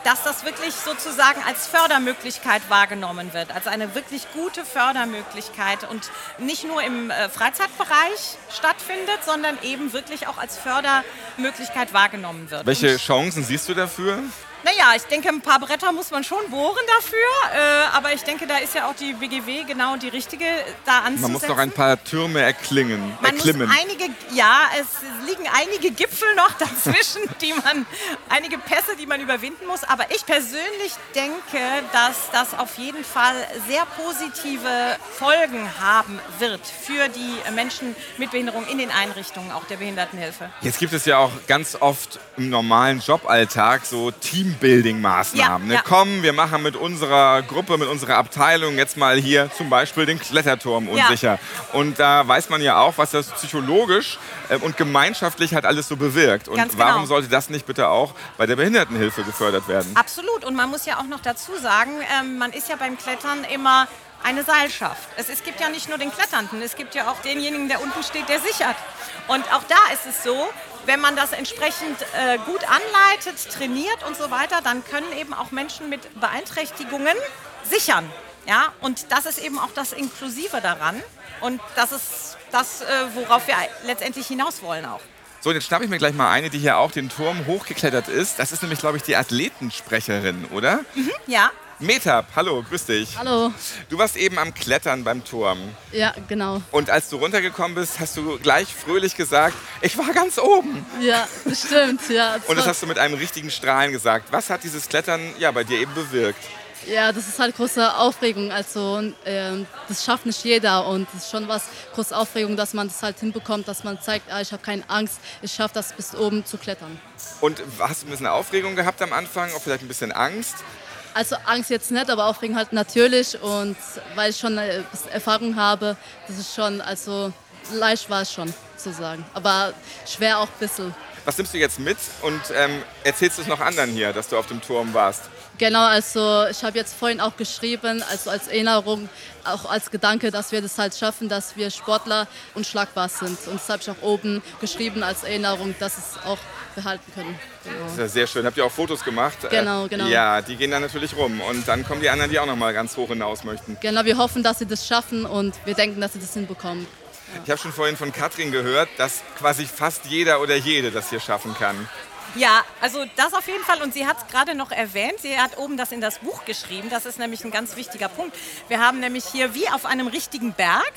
dass das wirklich sozusagen als Fördermöglichkeit wahrgenommen wird, als eine wirklich gute Fördermöglichkeit und nicht nur im äh, Freizeitbereich stattfindet, sondern eben wirklich auch als Fördermöglichkeit wahrgenommen wird. Welche Chancen siehst du dafür? Naja, ich denke, ein paar Bretter muss man schon bohren dafür. Äh, aber ich denke, da ist ja auch die BGW genau die richtige, da anzusetzen. Man muss noch ein paar Türme erklingen, Man erklimmen. muss einige, ja, es liegen einige Gipfel noch dazwischen, die man, einige Pässe, die man überwinden muss. Aber ich persönlich denke, dass das auf jeden Fall sehr positive Folgen haben wird für die Menschen mit Behinderung in den Einrichtungen auch der Behindertenhilfe. Jetzt gibt es ja auch ganz oft im normalen Joballtag so Teambuilding-Maßnahmen. Ja, ne? ja. Komm, wir machen mit unserer Gruppe, mit unserer Abteilung jetzt mal hier zum Beispiel den Kletterturm Ja. unsicher. Und da weiß man ja auch, was das psychologisch äh, und gemeinschaftlich halt alles so bewirkt. Und Ganz genau. warum sollte das nicht bitte auch bei der Behindertenhilfe gefördert werden? Absolut. Und man muss ja auch noch dazu sagen, ähm, man ist ja beim Klettern immer eine Seilschaft. Es, es gibt ja nicht nur den Kletternden, es gibt ja auch denjenigen, der unten steht, der sichert. Und auch da ist es so, wenn man das entsprechend äh, gut anleitet, trainiert und so weiter, dann können eben auch Menschen mit Beeinträchtigungen sichern. Ja? Und das ist eben auch das Inklusive daran. Und das ist das, äh, worauf wir letztendlich hinaus wollen auch. So, und jetzt schnappe ich mir gleich mal eine, die hier auch den Turm hochgeklettert ist. Das ist nämlich, glaube ich, die Athletensprecherin, oder? Mhm, ja. Metab, hallo, grüß dich. Hallo. Du warst eben am Klettern beim Turm. Ja, genau. Und als du runtergekommen bist, hast du gleich fröhlich gesagt, ich war ganz oben. Ja, stimmt. Ja, Und das hast du mit einem richtigen Strahlen gesagt. Was hat dieses Klettern ja, bei dir eben bewirkt? Ja, das ist halt große Aufregung. Also ähm, das schafft nicht jeder und es ist schon was große Aufregung, dass man das halt hinbekommt, dass man zeigt, ah, ich habe keine Angst, ich schaffe das bis oben zu klettern. Und hast du ein bisschen Aufregung gehabt am Anfang, auch vielleicht ein bisschen Angst? Also Angst jetzt nicht, aber Aufregung halt natürlich und weil ich schon bisschen Erfahrung habe, das ist schon, also leicht war es schon sozusagen, aber schwer auch ein bisschen. Was nimmst du jetzt mit und ähm, erzählst du es noch anderen hier, dass du auf dem Turm warst? Genau, also ich habe jetzt vorhin auch geschrieben, also als Erinnerung, auch als Gedanke, dass wir das halt schaffen, dass wir Sportler unschlagbar sind. Und das habe ich auch oben geschrieben als Erinnerung, dass es auch behalten können. Das Genau. ist ja sehr schön. Habt ihr auch Fotos gemacht? Genau, Äh, genau. Ja, die gehen dann natürlich rum. Und dann kommen die anderen, die auch noch mal ganz hoch hinaus möchten. Genau, wir hoffen, dass sie das schaffen und wir denken, dass sie das hinbekommen. Ich habe schon vorhin von Katrin gehört, dass quasi fast jeder oder jede das hier schaffen kann. Ja, also das auf jeden Fall. Und sie hat es gerade noch erwähnt. Sie hat oben das in das Buch geschrieben. Das ist nämlich ein ganz wichtiger Punkt. Wir haben nämlich hier wie auf einem richtigen Berg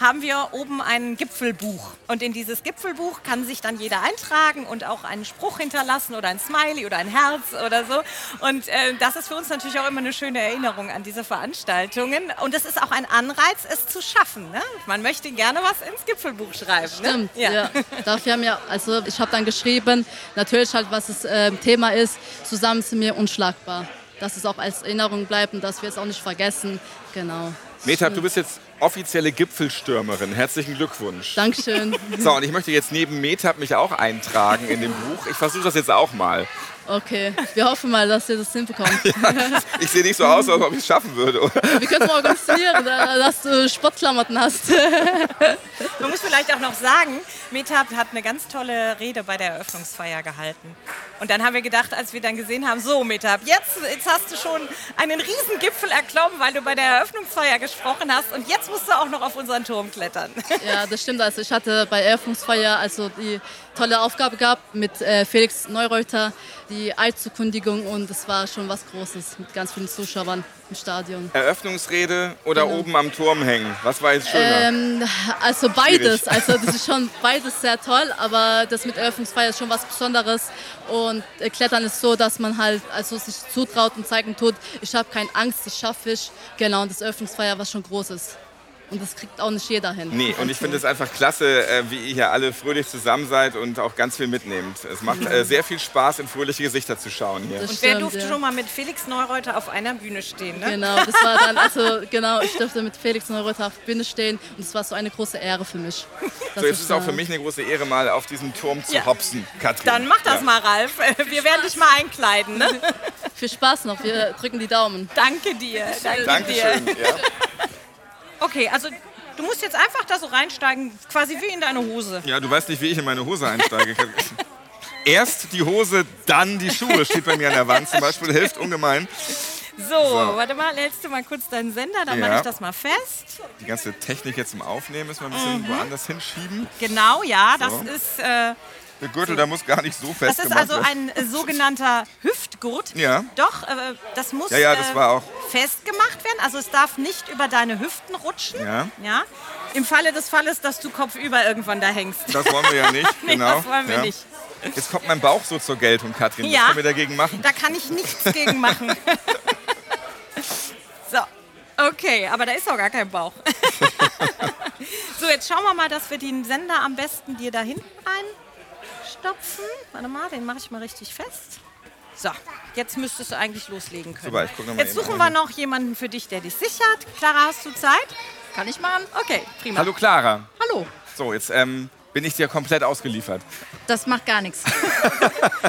haben wir oben ein Gipfelbuch. Und in dieses Gipfelbuch kann sich dann jeder eintragen und auch einen Spruch hinterlassen oder ein Smiley oder ein Herz oder so. Und äh, das ist für uns natürlich auch immer eine schöne Erinnerung an diese Veranstaltungen. Und es ist auch ein Anreiz, es zu schaffen. Ne? Man möchte gerne was ins Gipfelbuch schreiben. Stimmt, ne? ja. Dafür haben wir, also ich habe dann geschrieben, natürlich halt, was das äh, Thema ist, zusammen sind wir unschlagbar. Dass es auch als Erinnerung bleibt und dass wir es auch nicht vergessen. Genau. Metab, du bist jetzt offizielle Gipfelstürmerin. Herzlichen Glückwunsch. Dankeschön. So, und ich möchte jetzt neben Metab mich auch eintragen in dem Buch. Ich versuche das jetzt auch mal. Okay, wir hoffen mal, dass wir das hinbekommen. Ich sehe nicht so aus, als ob ich es schaffen würde. oder? Wir können es mal organisieren, da- dass du Sportklamotten hast. Man muss vielleicht auch noch sagen, Metab hat eine ganz tolle Rede bei der Eröffnungsfeier gehalten. Und dann haben wir gedacht, als wir dann gesehen haben, so Metab, jetzt, jetzt hast du schon einen riesen Gipfel erklommen, weil du bei der Eröffnungsfeier gesprochen hast und jetzt musst du auch noch auf unseren Turm klettern. Ja, das stimmt. Also ich hatte bei Eröffnungsfeier also die tolle Aufgabe gehabt mit äh, Felix Neureuter, die Eidzukundigung und es war schon was Großes mit ganz vielen Zuschauern im Stadion. Eröffnungsrede oder Genau. oben am Turm hängen? Was war jetzt schöner? Ähm, also beides. Schwierig. Also das ist schon beides sehr toll, aber das mit Eröffnungsfeier ist schon was Besonderes. Und äh, Klettern ist so, dass man halt also sich zutraut und zeigen tut, ich habe keine Angst, das schaffe ich. Genau, und das Eröffnungsfeier was schon Großes. Und das kriegt auch nicht jeder hin. Nee, und ich finde es einfach klasse, äh, wie ihr hier alle fröhlich zusammen seid und auch ganz viel mitnehmt. Es macht äh, sehr viel Spaß, in fröhliche Gesichter zu schauen hier. Und wer durfte schon mal mit Felix Neureuter auf einer Bühne stehen? Ne? Genau, das war dann, also genau, ich durfte mit Felix Neureuter auf der Bühne stehen und es war so eine große Ehre für mich. So, jetzt ist es auch für mich eine große Ehre, mal auf diesem Turm zu Ja. hopsen, Katrin. Dann mach das Ja. mal, Ralf. Wir werden dich mal einkleiden. Ne? Viel Spaß noch, wir drücken die Daumen. Danke dir. Danke Dankeschön. dir. Okay, also du musst jetzt einfach da so reinsteigen, quasi wie in deine Hose. ja, du weißt nicht, wie ich in meine Hose einsteige. Erst die Hose, dann die Schuhe, steht bei mir an der Wand zum Beispiel. Hilft ungemein. So, So. warte mal, hältst du mal kurz deinen Sender, dann Ja. mache ich das mal fest. Die ganze Technik jetzt zum Aufnehmen müssen wir ein bisschen Mhm. woanders hinschieben. Genau, ja, das So. ist, äh, Der Gürtel, der muss gar nicht so fest das ist also werden. ein sogenannter Hüftgurt. Ja. Doch, äh, das muss Ja, ja, das äh, war auch- festgemacht werden. Also es darf nicht über deine Hüften rutschen. Ja. Ja. Im Falle des Falles, dass du kopfüber irgendwann da hängst. Das wollen wir ja nicht. nee, genau. das wollen wir ja. nicht. Jetzt kommt mein Bauch so zur Geltung, Katrin. Ja. Was können wir dagegen machen? Da kann ich nichts gegen machen. so, okay, aber da ist auch gar kein Bauch. so, jetzt schauen wir mal, dass wir den Sender am besten dir da hinten reinstopfen. Warte mal, den mache ich mal richtig fest. So, jetzt müsstest du eigentlich loslegen können. Super, ich guck noch mal jetzt eben suchen wir noch jemanden für dich, der dich sichert. Clara, hast du Zeit? Kann ich machen? Okay, prima. Hallo Clara. Hallo. So, jetzt ähm, bin ich dir komplett ausgeliefert. Das macht gar nichts.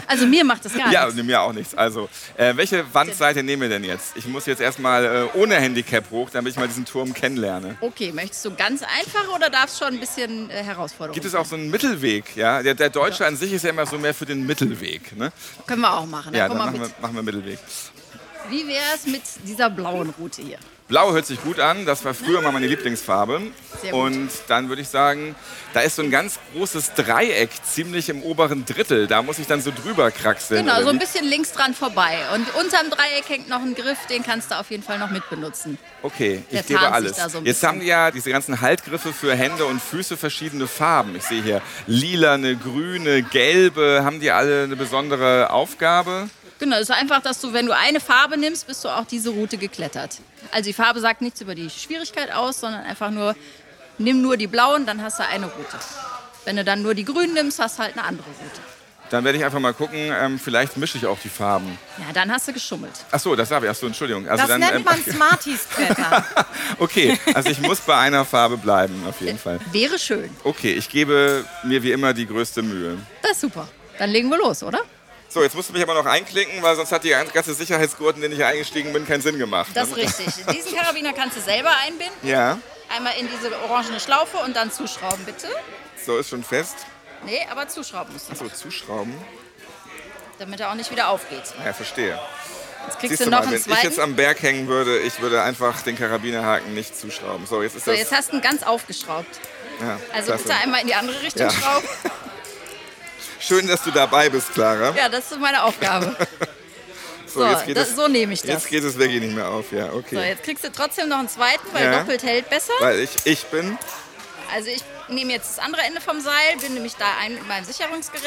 Also mir macht das gar ja, nichts. nee, mir auch nichts. Also, äh, welche Wandseite nehmen wir denn jetzt? Ich muss jetzt erstmal äh, ohne Handicap hoch, damit ich mal diesen Turm kennenlerne. Okay, möchtest du ganz einfach oder darf es schon ein bisschen äh, Herausforderung? Gibt es auch so einen Mittelweg? Ja? Der, der Deutsche an sich ist ja immer so mehr für den Mittelweg. Ne? Können wir auch machen. Ja, dann mal machen wir, machen wir Mittelweg. Wie wäre es mit dieser blauen Route hier? Blau hört sich gut an, das war früher mal meine Lieblingsfarbe. Und dann würde ich sagen, da ist so ein ganz großes Dreieck, ziemlich im oberen Drittel. Da muss ich dann so drüber kraxeln. Genau, so ein bisschen links dran vorbei. Und unterm Dreieck hängt noch ein Griff, den kannst du auf jeden Fall noch mitbenutzen. Okay, Der ich gebe alles. so Jetzt haben die ja diese ganzen Haltgriffe für Hände und Füße verschiedene Farben. Ich sehe hier lilane, grüne, gelbe. Haben die alle eine besondere Aufgabe? Genau, es ist einfach, dass du, wenn du eine Farbe nimmst, bist du auch diese Route geklettert. Also die Farbe sagt nichts über die Schwierigkeit aus, sondern einfach nur, nimm nur die blauen, dann hast du eine Route. Wenn du dann nur die grünen nimmst, hast du halt eine andere Route. Dann werde ich einfach mal gucken, ähm, vielleicht mische ich auch die Farben. Ja, dann hast du geschummelt. Ach so, das habe ich. Ach so, Entschuldigung. Also das dann, nennt ähm, man Smarties-Klettern. Okay, also ich muss bei einer Farbe bleiben, auf jeden Fall. Wäre schön. Okay, ich gebe mir wie immer die größte Mühe. Das ist super. Dann legen wir los, oder? So, jetzt musst du mich aber noch einklicken, weil sonst hat die ganze Sicherheitsgurt, in den ich hier eingestiegen bin, keinen Sinn gemacht. Das ist richtig. Diesen Karabiner kannst du selber einbinden. Ja, Einmal in diese orangene Schlaufe und dann zuschrauben, bitte. so ist schon fest. Nee, aber zuschrauben musst du, Achso, zuschrauben. damit er auch nicht wieder aufgeht. Ja, verstehe. Jetzt kriegst Siehst du noch mal, einen wenn ich jetzt zweiten. am Berg hängen würde, ich würde einfach den Karabinerhaken nicht zuschrauben. So, jetzt ist So, das. jetzt hast du ihn ganz aufgeschraubt. ja, Also klasse. bitte einmal in die andere Richtung Ja. schrauben. Schön, dass du dabei bist, Clara. Ja, das ist meine Aufgabe. So, So, jetzt geht das- es, so nehme ich das. Jetzt geht es wirklich nicht mehr auf, ja, okay. So, jetzt kriegst du trotzdem noch einen zweiten, weil Ja. doppelt hält besser. Weil ich, ich bin. Also ich nehme jetzt das andere Ende vom Seil, binde mich da ein mit meinem Sicherungsgerät.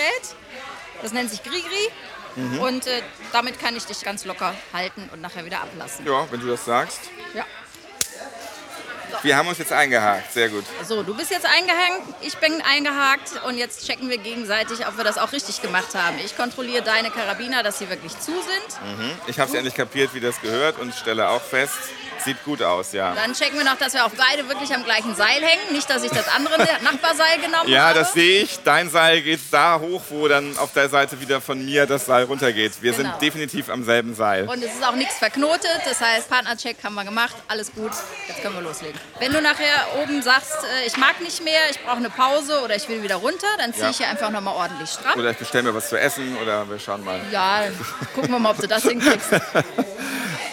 Das nennt sich Grigri. Mhm. Und äh, damit kann ich dich ganz locker halten und nachher wieder ablassen. Ja, wenn du das sagst. Ja. Wir haben uns jetzt eingehakt, sehr gut. So, du bist jetzt eingehängt, ich bin eingehakt und jetzt checken wir gegenseitig, ob wir das auch richtig gemacht haben. Ich kontrolliere deine Karabiner, dass sie wirklich zu sind. Mhm. Ich habe es endlich kapiert, wie das gehört und stelle auch fest, sieht gut aus, ja. Dann checken wir noch, dass wir auch beide wirklich am gleichen Seil hängen. Nicht, dass ich das andere Nachbarseil genommen Ja, habe. das sehe ich. Dein Seil geht da hoch, wo dann auf der Seite wieder von mir das Seil runtergeht. Wir Genau. sind definitiv am selben Seil. Und es ist auch nichts verknotet, das heißt, Partnercheck haben wir gemacht, alles gut, jetzt können wir loslegen. Wenn du nachher oben sagst, äh, ich mag nicht mehr, ich brauche eine Pause oder ich will wieder runter, dann ziehe Ja. ich hier einfach nochmal ordentlich stramm. Oder ich bestelle mir was zu essen oder wir schauen mal. Ja, gucken wir mal, ob du das hinkriegst.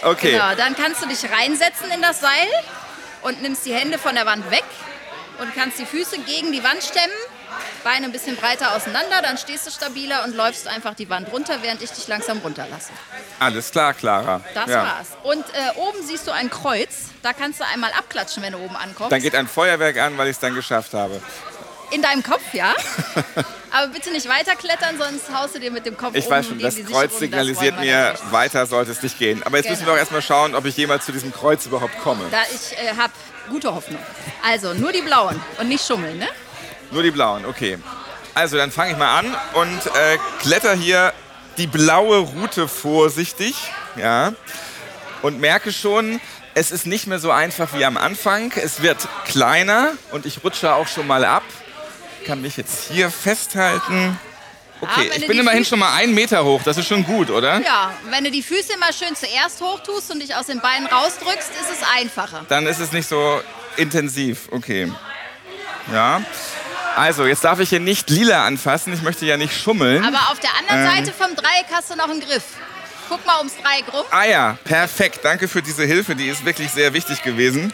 Okay. Genau, dann kannst du dich reinsetzen in das Seil und nimmst die Hände von der Wand weg und kannst die Füße gegen die Wand stemmen, Beine ein bisschen breiter auseinander, dann stehst du stabiler und läufst einfach die Wand runter, während ich dich langsam runterlasse. Alles klar, Clara. Das Ja. war's. Und äh, oben siehst du ein Kreuz, da kannst du einmal abklatschen, wenn du oben ankommst. Dann geht ein Feuerwerk an, weil ich es dann geschafft habe. In deinem Kopf, ja. Aber bitte nicht weiterklettern, sonst haust du dir mit dem Kopf Ich um weiß schon, das Kreuz Sicherung, signalisiert das mir, weiter sollte es nicht gehen. Aber jetzt müssen wir Genau. doch erstmal schauen, ob ich jemals zu diesem Kreuz überhaupt komme. Da ich äh, habe gute Hoffnung. Also nur die blauen und nicht schummeln, ne? Nur die blauen, okay. Also dann fange ich mal an und äh, kletter hier die blaue Route vorsichtig, ja, und merke schon, es ist nicht mehr so einfach wie am Anfang. Es wird kleiner und ich rutsche auch schon mal ab. Kann mich jetzt hier festhalten. Ah, Okay, wenn ich bin immerhin Füße- schon mal einen Meter hoch. Das ist schon gut, oder? Ja, wenn du die Füße immer schön zuerst hochtust und dich aus den Beinen rausdrückst, ist es einfacher. Dann ist es nicht so intensiv. Okay. Ja. Also, jetzt darf ich hier nicht lila anfassen. Ich möchte ja nicht schummeln. Aber auf der anderen Ähm. Seite vom Dreieck hast du noch einen Griff. Guck mal ums Dreieck rum. Ah ja, perfekt. Danke für diese Hilfe. Die ist wirklich sehr wichtig gewesen.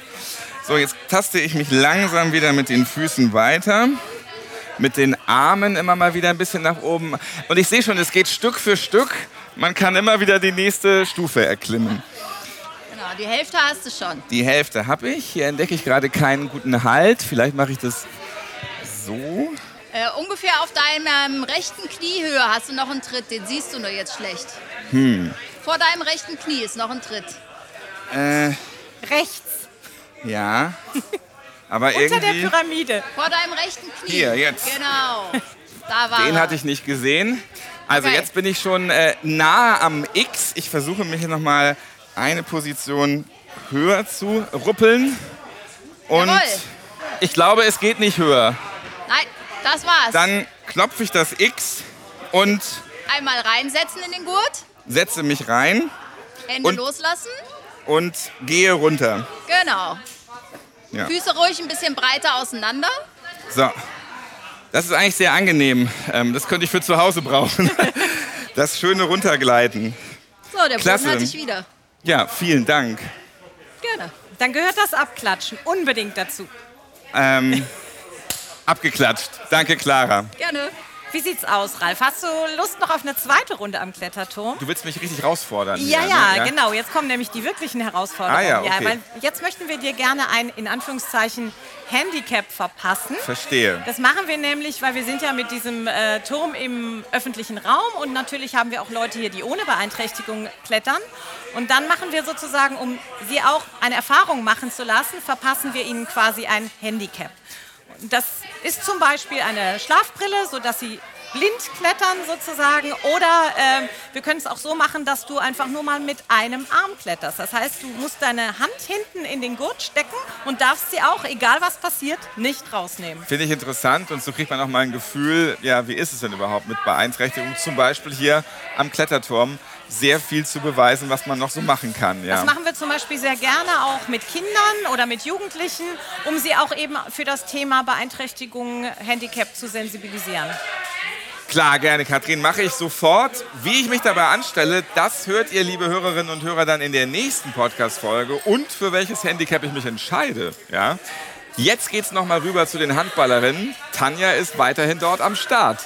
So, jetzt taste ich mich langsam wieder mit den Füßen weiter. Mit den Armen immer mal wieder ein bisschen nach oben. Und ich sehe schon, es geht Stück für Stück. Man kann immer wieder die nächste Stufe erklimmen. Genau, die Hälfte hast du schon. Die Hälfte habe ich. Hier entdecke ich gerade keinen guten Halt. Vielleicht mache ich das so. Äh, ungefähr auf deinem rechten Kniehöhe hast du noch einen Tritt. Den siehst du nur jetzt schlecht. Hm. Vor deinem rechten Knie ist noch ein Tritt. Äh, Rechts. ja. Aber Unter der irgendwie. Pyramide. Vor deinem rechten Knie. Hier, jetzt. Genau. Da war Den er. hatte ich nicht gesehen. Also Okay. jetzt bin ich schon äh, nah am X. Ich versuche mich hier nochmal eine Position höher zu ruppeln. Und Jawohl. ich glaube, es geht nicht höher. Nein, das war's. Dann klopfe ich das X und Einmal reinsetzen in den Gurt, setze mich rein Hände Und- loslassen. und gehe runter. Genau. Ja. Füße ruhig ein bisschen breiter auseinander. So. Das ist eigentlich sehr angenehm. Ähm, das könnte ich für zu Hause brauchen. Das schöne Runtergleiten. So, der Klasse. Boden hat dich wieder. Ja, vielen Dank. Gerne. Dann gehört das Abklatschen unbedingt dazu. Ähm, abgeklatscht. Danke, Clara. Gerne. Wie sieht's aus, Ralf? Hast du Lust noch auf eine zweite Runde am Kletterturm? Du willst mich richtig herausfordern. Ja, hier, ja, ne? genau. Jetzt kommen nämlich die wirklichen Herausforderungen. Ah, ja, okay. weil jetzt möchten wir dir gerne ein, in Anführungszeichen, Handicap verpassen. Verstehe. Das machen wir nämlich, weil wir sind ja mit diesem äh, Turm im öffentlichen Raum und natürlich haben wir auch Leute hier, die ohne Beeinträchtigung klettern. Und dann machen wir sozusagen, um sie auch eine Erfahrung machen zu lassen, verpassen wir ihnen quasi ein Handicap. Das ist zum Beispiel eine Schlafbrille, sodass sie blind klettern sozusagen. Oder ähm, wir können es auch so machen, dass du einfach nur mal mit einem Arm kletterst. Das heißt, du musst deine Hand hinten in den Gurt stecken und darfst sie auch, egal was passiert, nicht rausnehmen. Finde ich interessant und so kriegt man auch mal ein Gefühl, ja, wie ist es denn überhaupt mit Beeinträchtigung? Zum Beispiel hier am Kletterturm sehr viel zu beweisen, was man noch so machen kann. Ja. Das machen wir zum Beispiel sehr gerne auch mit Kindern oder mit Jugendlichen, um sie auch eben für das Thema Beeinträchtigung, Handicap zu sensibilisieren. Klar, gerne, Katrin, mache ich sofort. Wie ich mich dabei anstelle, das hört ihr, liebe Hörerinnen und Hörer, dann in der nächsten Podcast-Folge und für welches Handicap ich mich entscheide. Ja? Jetzt geht's nochmal rüber zu den Handballerinnen. Tanja ist weiterhin dort am Start.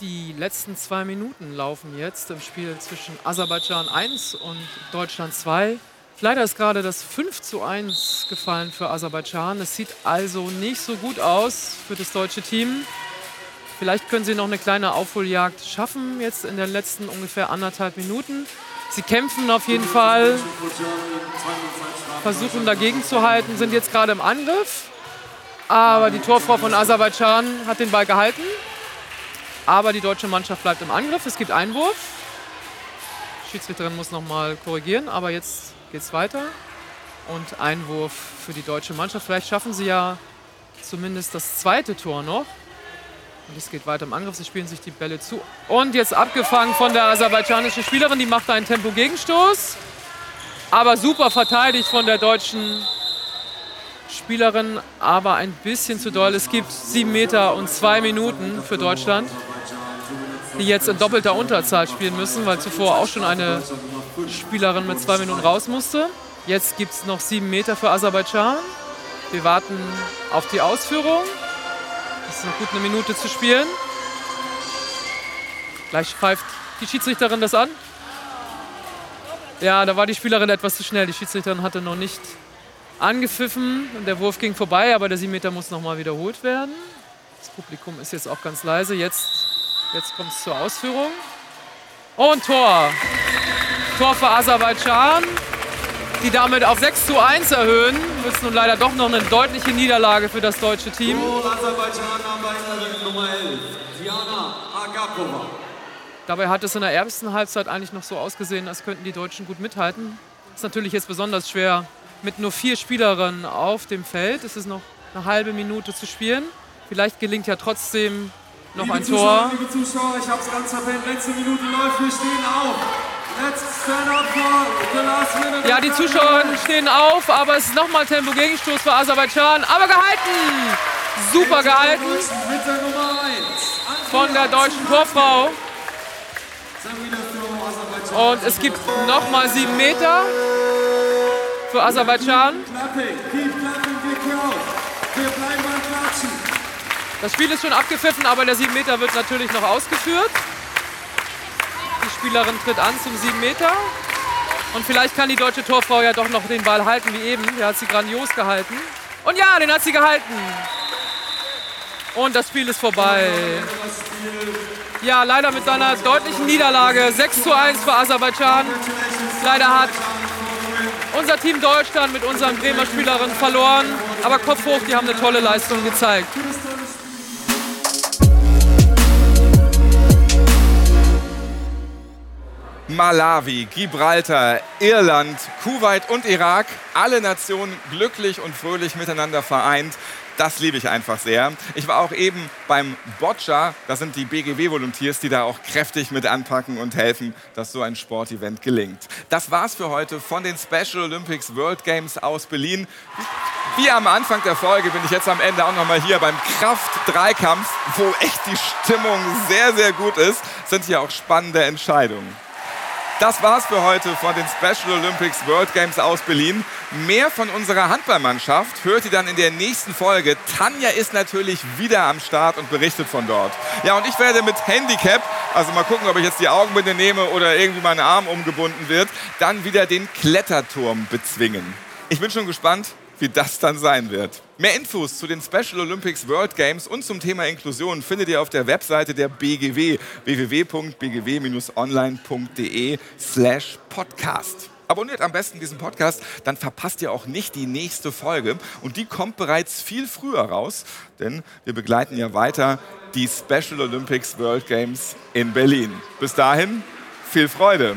Die letzten zwei Minuten laufen jetzt im Spiel zwischen Aserbaidschan 1 und Deutschland 2. Leider ist gerade das 5 zu 1 gefallen für Aserbaidschan. Es sieht also nicht so gut aus für das deutsche Team. Vielleicht können sie noch eine kleine Aufholjagd schaffen, jetzt in den letzten ungefähr anderthalb Minuten. Sie kämpfen auf jeden Fall, versuchen dagegen zu halten, sind jetzt gerade im Angriff. Aber die Torfrau von Aserbaidschan hat den Ball gehalten. Aber die deutsche Mannschaft bleibt im Angriff. Es gibt Einwurf. Die Schiedsrichterin muss noch mal korrigieren, aber jetzt geht es weiter. Und Einwurf für die deutsche Mannschaft. Vielleicht schaffen sie ja zumindest das zweite Tor noch. Und es geht weiter im Angriff. Sie spielen sich die Bälle zu. Und jetzt abgefangen von der aserbaidschanischen Spielerin. Die macht einen Tempo-Gegenstoß. Aber super verteidigt von der deutschen Spielerin. Aber ein bisschen zu doll. Es gibt sieben Meter und zwei Minuten für Deutschland die jetzt in doppelter Unterzahl spielen müssen, weil zuvor auch schon eine Spielerin mit zwei Minuten raus musste. Jetzt gibt es noch sieben Meter für Aserbaidschan. Wir warten auf die Ausführung. Es ist noch gut eine Minute zu spielen. Gleich pfeift die Schiedsrichterin das an. Ja, da war die Spielerin etwas zu schnell. Die Schiedsrichterin hatte noch nicht angepfiffen und der Wurf ging vorbei, aber der 7 Meter muss nochmal wiederholt werden. Das Publikum ist jetzt auch ganz leise. Jetzt, jetzt kommt es zur Ausführung. Und Tor. Tor für Aserbaidschan, die damit auf 6 zu 1 erhöhen. Das ist nun leider doch noch eine deutliche Niederlage für das deutsche Team. Dabei hat es in der ersten Halbzeit eigentlich noch so ausgesehen, als könnten die Deutschen gut mithalten. Ist natürlich jetzt besonders schwer mit nur vier Spielerinnen auf dem Feld. Es ist noch eine halbe Minute zu spielen. Vielleicht gelingt ja trotzdem noch liebe ein Zuschauer, Tor. Liebe Zuschauer, ich habe es ganz verpennt. Letzte Minute läuft, wir stehen auf. Let's stand up for the last minute. Ja, die Zuschauer stehen auf, aber es ist nochmal Tempo-Gegenstoß für Aserbaidschan. Aber gehalten! Super gehalten Mit der Nummer 1. von der deutschen Torfrau. Und es gibt nochmal sieben Meter für Aserbaidschan. Das Spiel ist schon abgepfiffen, aber der 7 Meter wird natürlich noch ausgeführt. Die Spielerin tritt an zum 7 Meter. Und vielleicht kann die deutsche Torfrau ja doch noch den Ball halten wie eben. Der hat sie grandios gehalten. Und ja, den hat sie gehalten. Und das Spiel ist vorbei. Ja, leider mit einer deutlichen Niederlage. 6 zu 1 für Aserbaidschan. Leider hat unser Team Deutschland mit unseren Bremer Spielerinnen verloren. Aber Kopf hoch, die haben eine tolle Leistung gezeigt. Malawi, Gibraltar, Irland, Kuwait und Irak, alle Nationen glücklich und fröhlich miteinander vereint. Das liebe ich einfach sehr. Ich war auch eben beim Boccia, das sind die BGW-Volunteers, die da auch kräftig mit anpacken und helfen, dass so ein Sportevent gelingt. Das war's für heute von den Special Olympics World Games aus Berlin. Wie am Anfang der Folge bin ich jetzt am Ende auch nochmal hier beim Kraft-Dreikampf, wo echt die Stimmung sehr, sehr gut ist. Sind hier auch spannende Entscheidungen. Das war's für heute von den Special Olympics World Games aus Berlin. Mehr von unserer Handballmannschaft hört ihr dann in der nächsten Folge. Tanja ist natürlich wieder am Start und berichtet von dort. Ja, und ich werde mit Handicap, also mal gucken, ob ich jetzt die Augenbinde nehme oder irgendwie mein Arm umgebunden wird, dann wieder den Kletterturm bezwingen. Ich bin schon gespannt, wie das dann sein wird. Mehr Infos zu den Special Olympics World Games und zum Thema Inklusion findet ihr auf der Webseite der BGW www.bgw-online.de slash podcast. Abonniert am besten diesen Podcast, dann verpasst ihr auch nicht die nächste Folge. Und die kommt bereits viel früher raus, denn wir begleiten ja weiter die Special Olympics World Games in Berlin. Bis dahin, viel Freude!